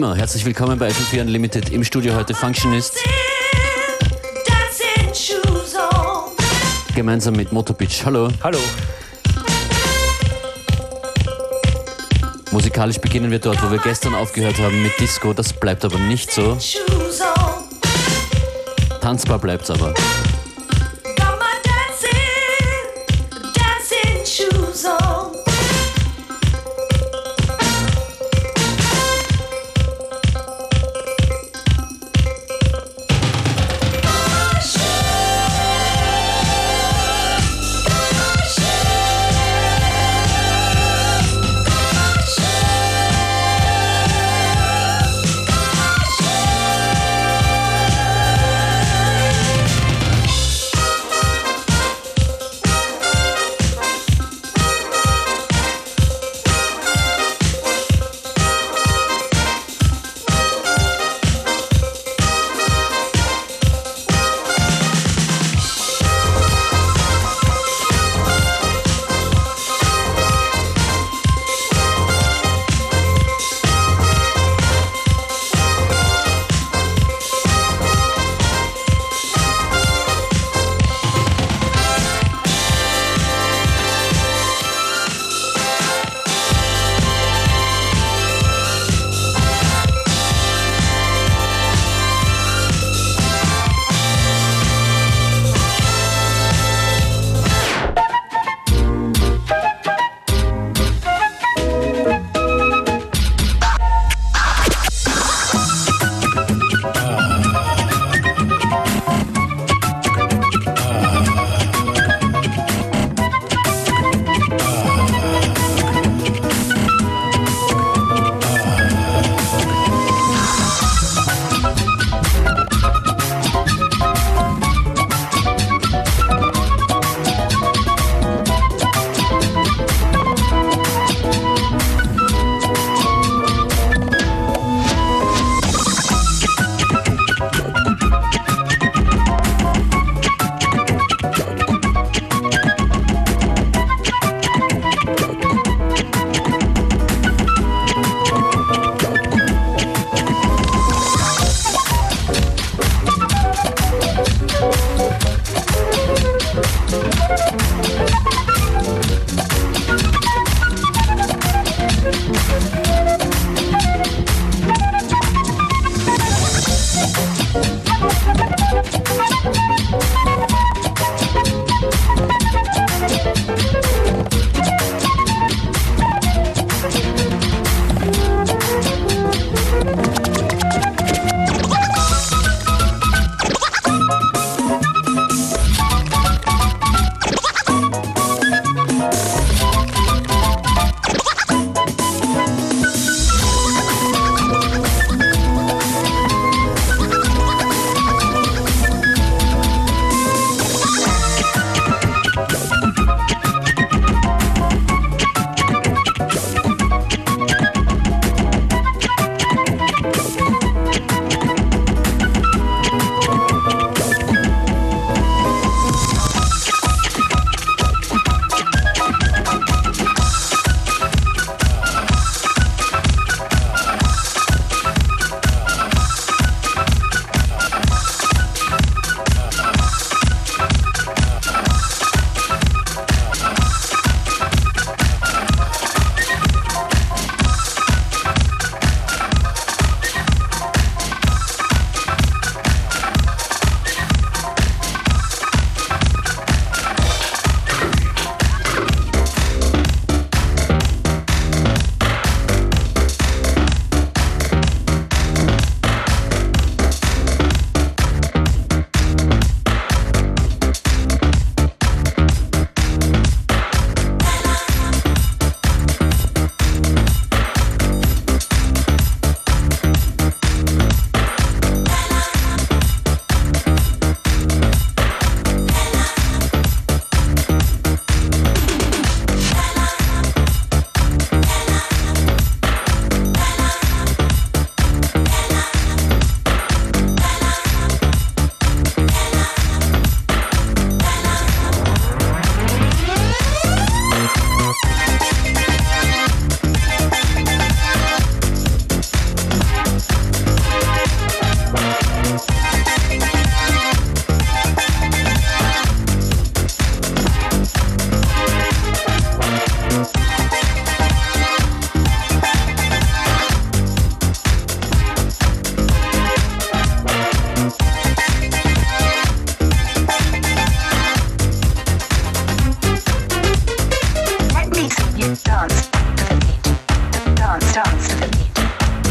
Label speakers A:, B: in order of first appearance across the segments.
A: immer herzlich willkommen bei FM4 Unlimited im Studio heute Functionist. Gemeinsam mit Motorbeach. Hallo.
B: Hallo.
A: Musikalisch beginnen wir dort, wo wir gestern aufgehört haben mit Disco. Das bleibt aber nicht so. Tanzbar bleibt's aber.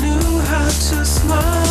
C: knew how to smile.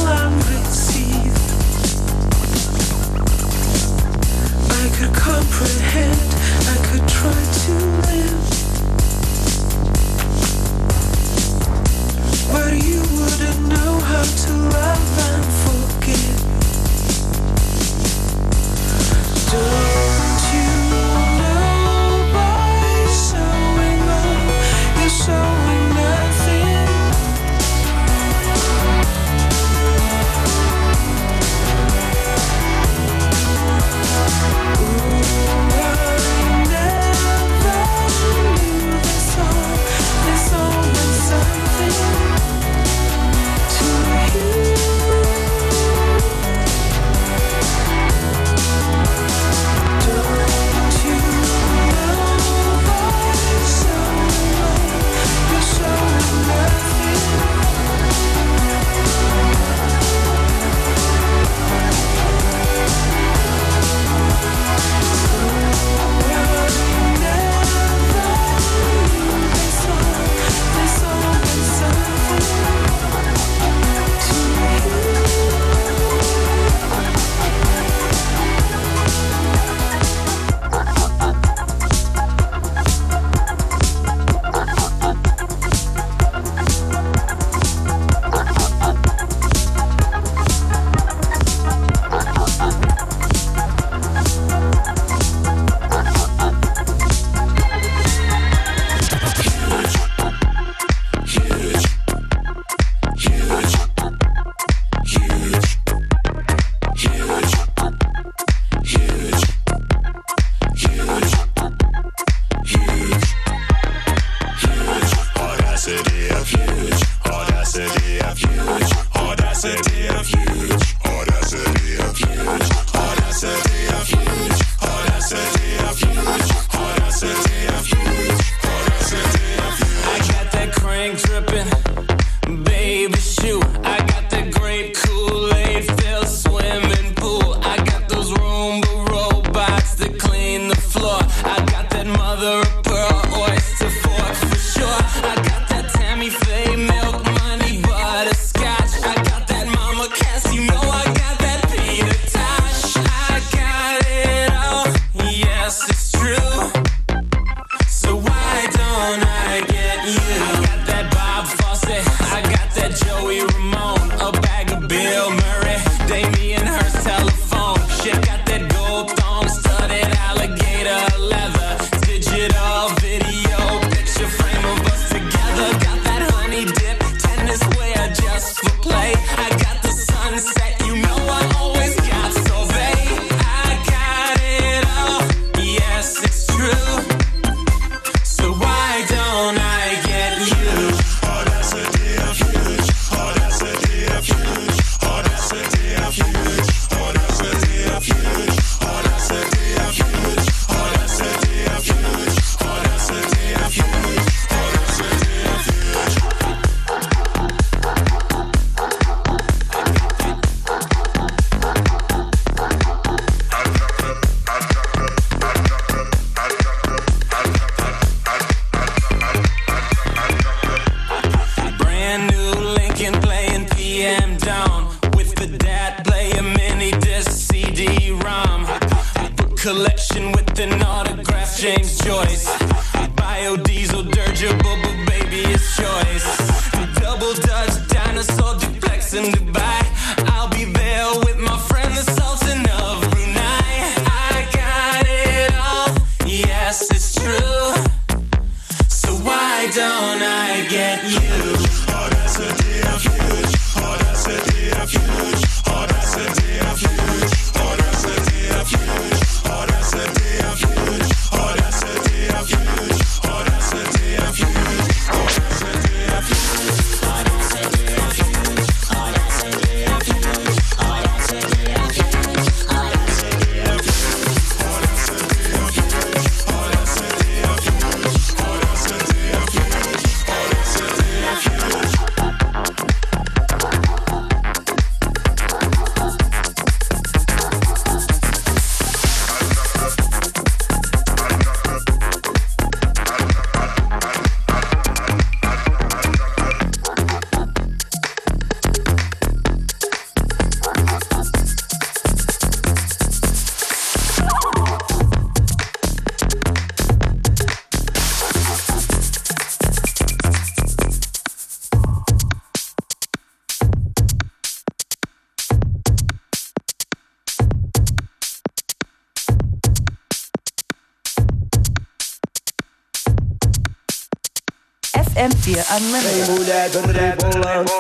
C: maneira, a maneira.
B: Tem mulher dribolando.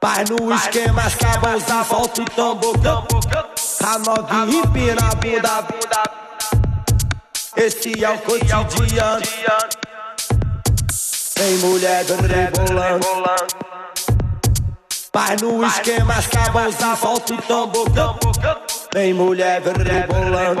B: Pai no Pai esquema, as cabas da volta e tambocão. A novinha empina a bunda. Esse é o cotidiano. Tem mulher dribolando. Pai no esquema, as cabas da volta e tambocão. Tem mulher dribolando.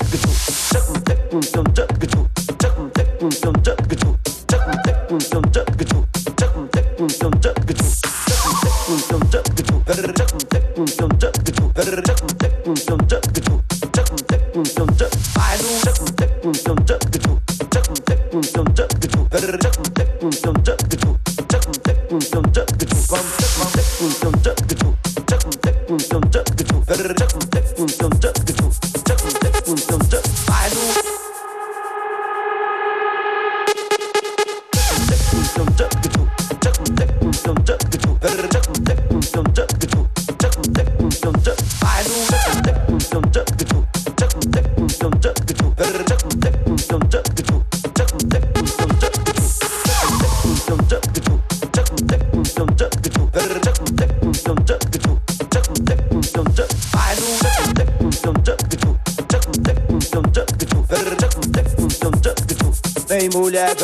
B: monster. I. olhar.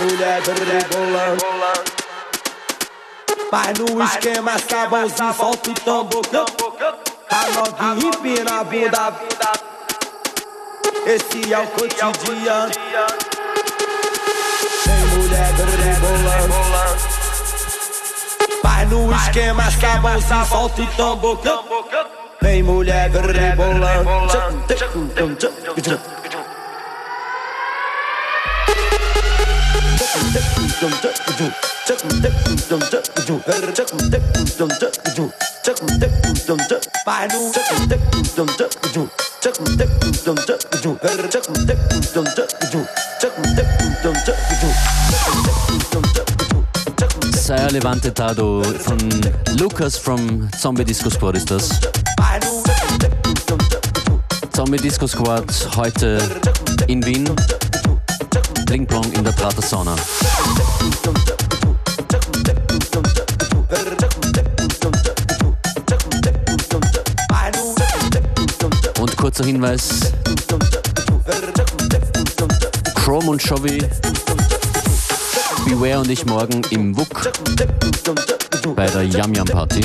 B: Mulher rebolando. Mas no esquema sabãozinho, solta o tambor. A novinha empina a bunda. É esse é o cotidiano. Tem mulher rebolando. Pai no esquema, sabãozinho, assim, solta e tambor. Tem mulher gringolando. Vai no Chuck me step don't chuck the do. Better chuck me step don't chuck the do. Chuck me step don't chuck the do.
A: Saya Levante Tado von Lucas from Zombie Disco Squad ist das. Zombie Disco Squad heute in Wien. Bling Pong in der Prater Sauna. kurzer Hinweis. Chrome und Chovy, Beware und ich morgen im Wuk bei der Yam Yam Party.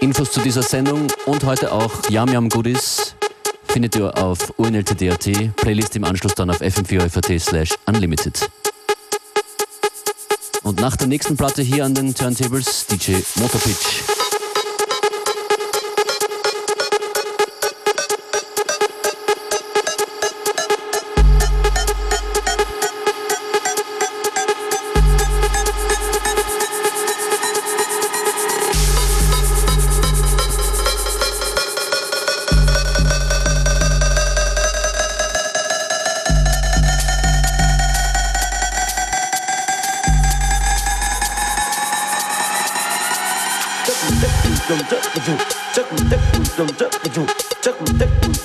A: Infos zu dieser Sendung und heute auch Yam Yam Goodies findet ihr auf unltd.at, Playlist im Anschluss dann auf fm4fat slash unlimited. Und nach der nächsten Platte hier an den Turntables DJ Motorpitch.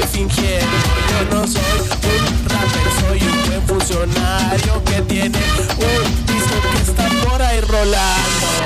C: estoy fingiendo. Yo no soy un rapper, soy un buen funcionario que tiene un disco que está por ahí rolando.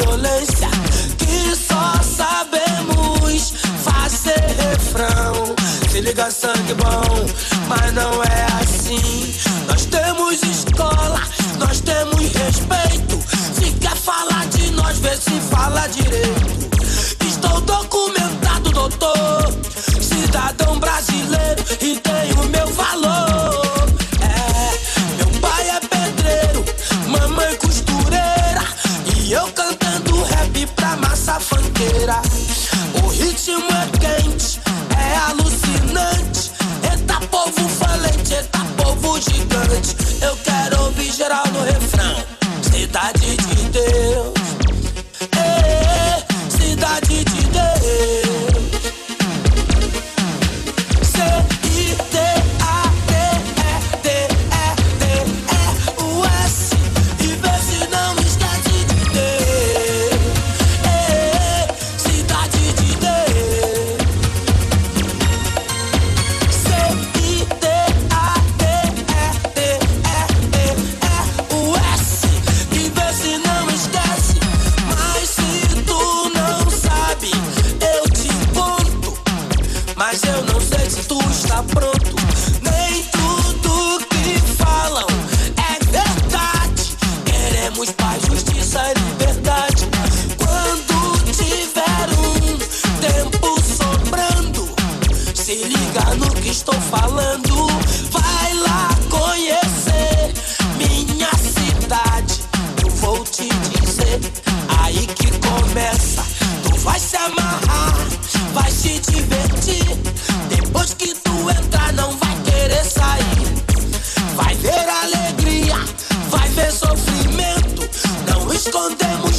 D: violência que só sabemos fazer refrão. Se liga sangue bom, mas não é assim. Nós temos escola, nós temos respeito. Se quer falar de nós, vê se fala direito. liga no que estou falando. Vai lá conhecer minha cidade, eu vou te dizer. Aí que começa, tu vai se amarrar, vai se divertir. Depois que tu entrar, não vai querer sair. Vai ver alegria, vai ver sofrimento. Não escondemos.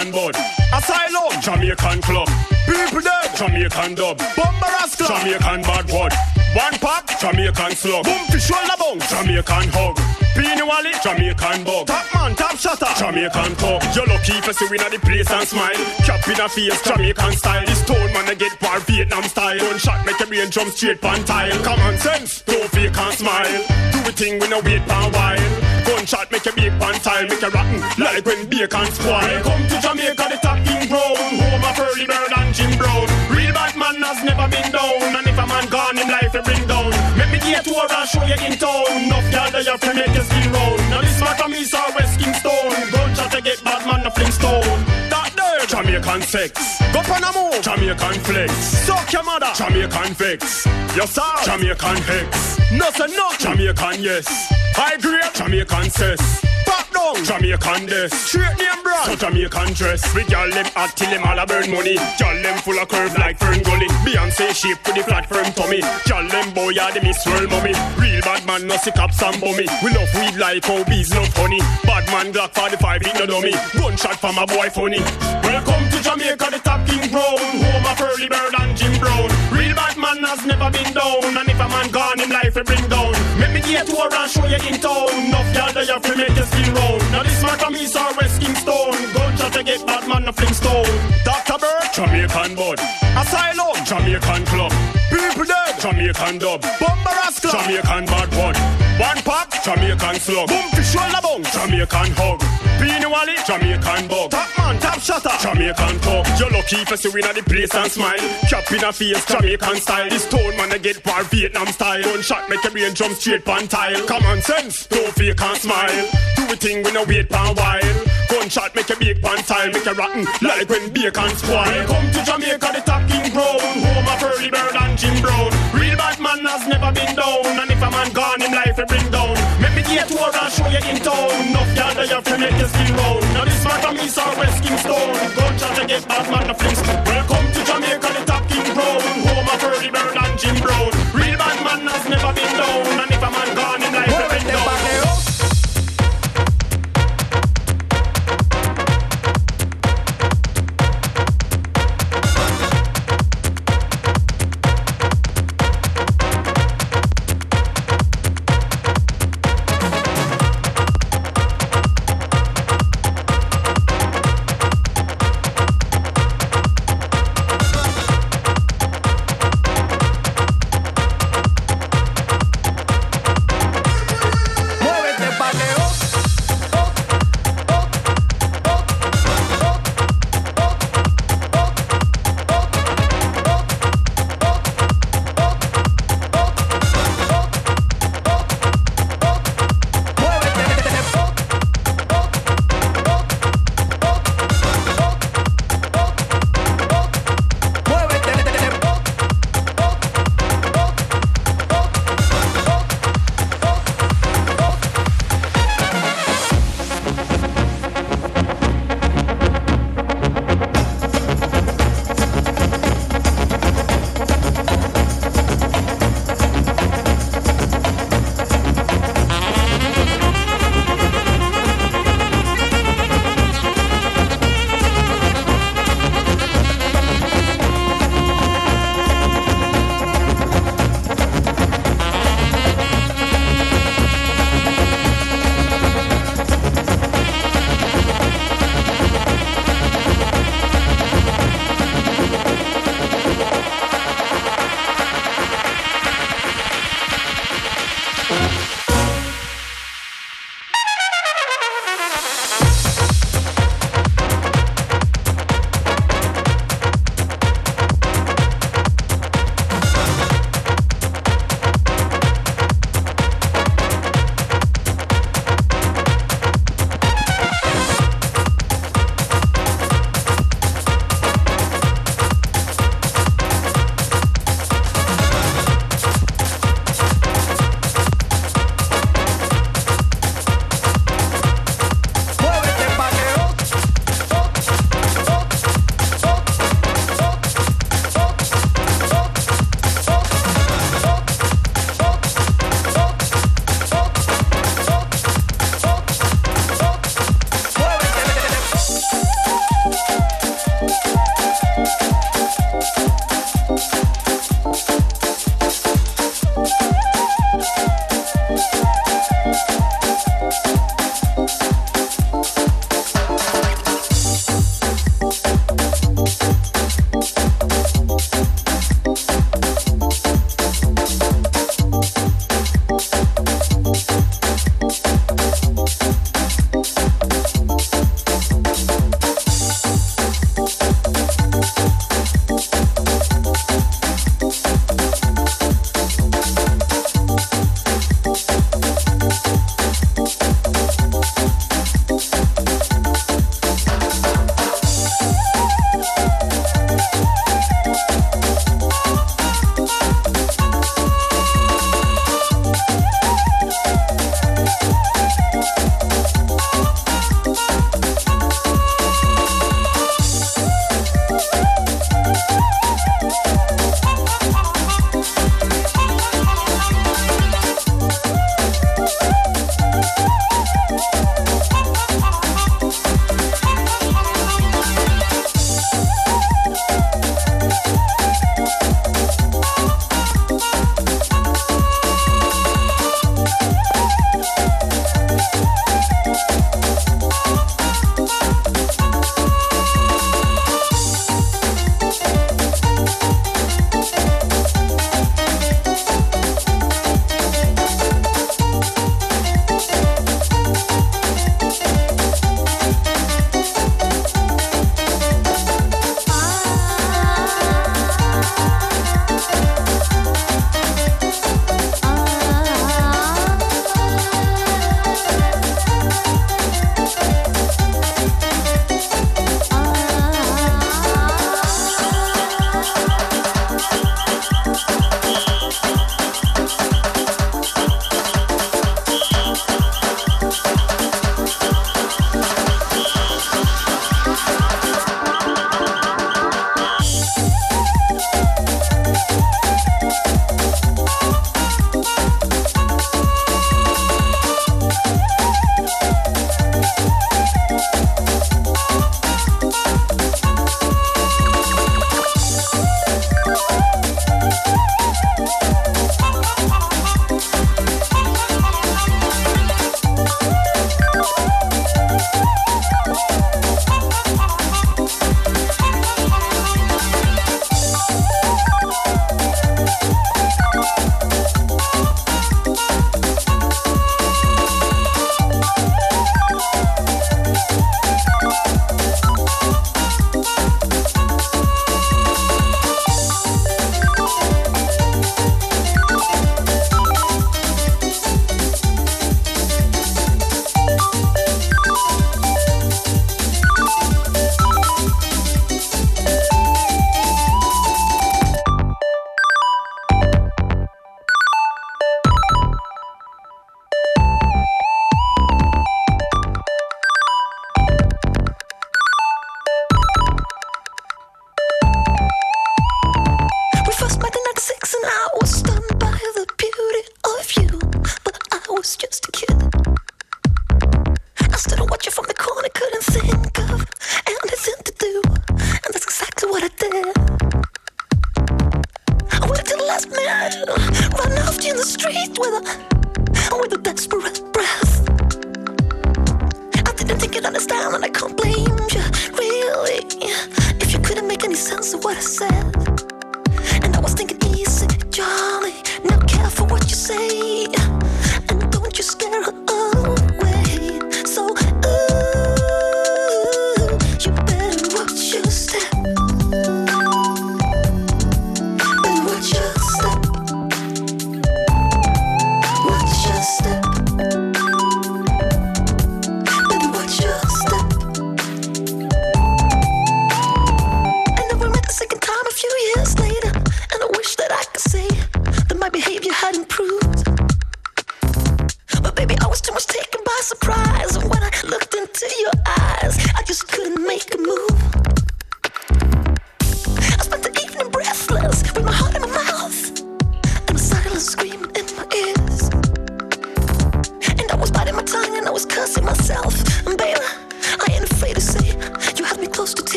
E: Jamaican bud. Asylum, Jamaican club. People dead, Jamaican dub. Bumbaras club, Jamaican bad word. One pop, Jamaican slug. Boom fi shoulder bong, Jamaican hug. Peenie Wallie, Jamaican bug. Top man, top shutter, Jamaican talk. You lucky if you see win at the place and smile. Cap in a face, Jamaican style. This stone man, I get war Vietnam style. One shot make a brain jump straight pan tile. Common sense, don't fake and smile. Do a thing we no wait for a while. Gunshot make a big pan tile, make a rotten like when bacon spoil. Come to Jamaica, the top king brown. Home of Early Bird and Jim Brown. Real bad man has never been down. And if a man gone, him life he bring down. Make me get to and show you in town. Enough y'all there you fi make you skin round. Now this from East or West Jamaican sex. Go Panama, Jamaican flex. Suck your mother, Jamaican vex. Yes sir, Jamaican hex. No say no, Jamaican yes. High grade, Jamaican cess. Down, Jamaican desk. Straight name brand, so Jamaican dress. We gal them hot till them all a burn money. Gal them full of curve like Fern Gully. Beyonce shape with the flat firm tummy. Gal them boy are the miss world mummy. Real bad man no sick up some bummy. We love weed like how bees love honey. Bad man Glock 45 in the dummy. Gunshot from a boy funny. Welcome to Jamaica, the top king brown. Home of Early Bird and Jim Brown. Real bad has never been down. And if a man gone, him life he bring down. Make me get to her and show you in town. Enough y'all there you fi make you skin round. Now this man from East or West Kingston. Gunshot to get bad man a fling stone. Dr. Bird, Jamaican bud. Asylum, Jamaican club. People dead, Jamaican dub. Club, Jamaican bad. One pop, Jamaican slug. Boom fi shoulder bong, Jamaican hug. Peenie Wallie, Jamaican bug. Top man, top shutter, Jamaican talk. You're lucky if you win at the place and smile. Cap in a face, Jamaican style. This stone man, I get war Vietnam style. Gunshot make your brain jump straight pan tile. Common sense, don't fake and smile. Do a thing we no wait for a while. Gunshot make a big pan tile, make a rotten like when bacon spoil. Come to Jamaica, the top king brown. Home of Early Bird and Jim Brown. Real bad man has never been down. And if a man gone, him life he bring down. Get her and show you in town. Enough you fi make you skin round. Now this man from East or West Kingston. Gunshot to get bad man a stone. Welcome to Jamaica, the top king brown. Home of Early Bird and Jim Brown. Real bad man has never been down. And if a man gone,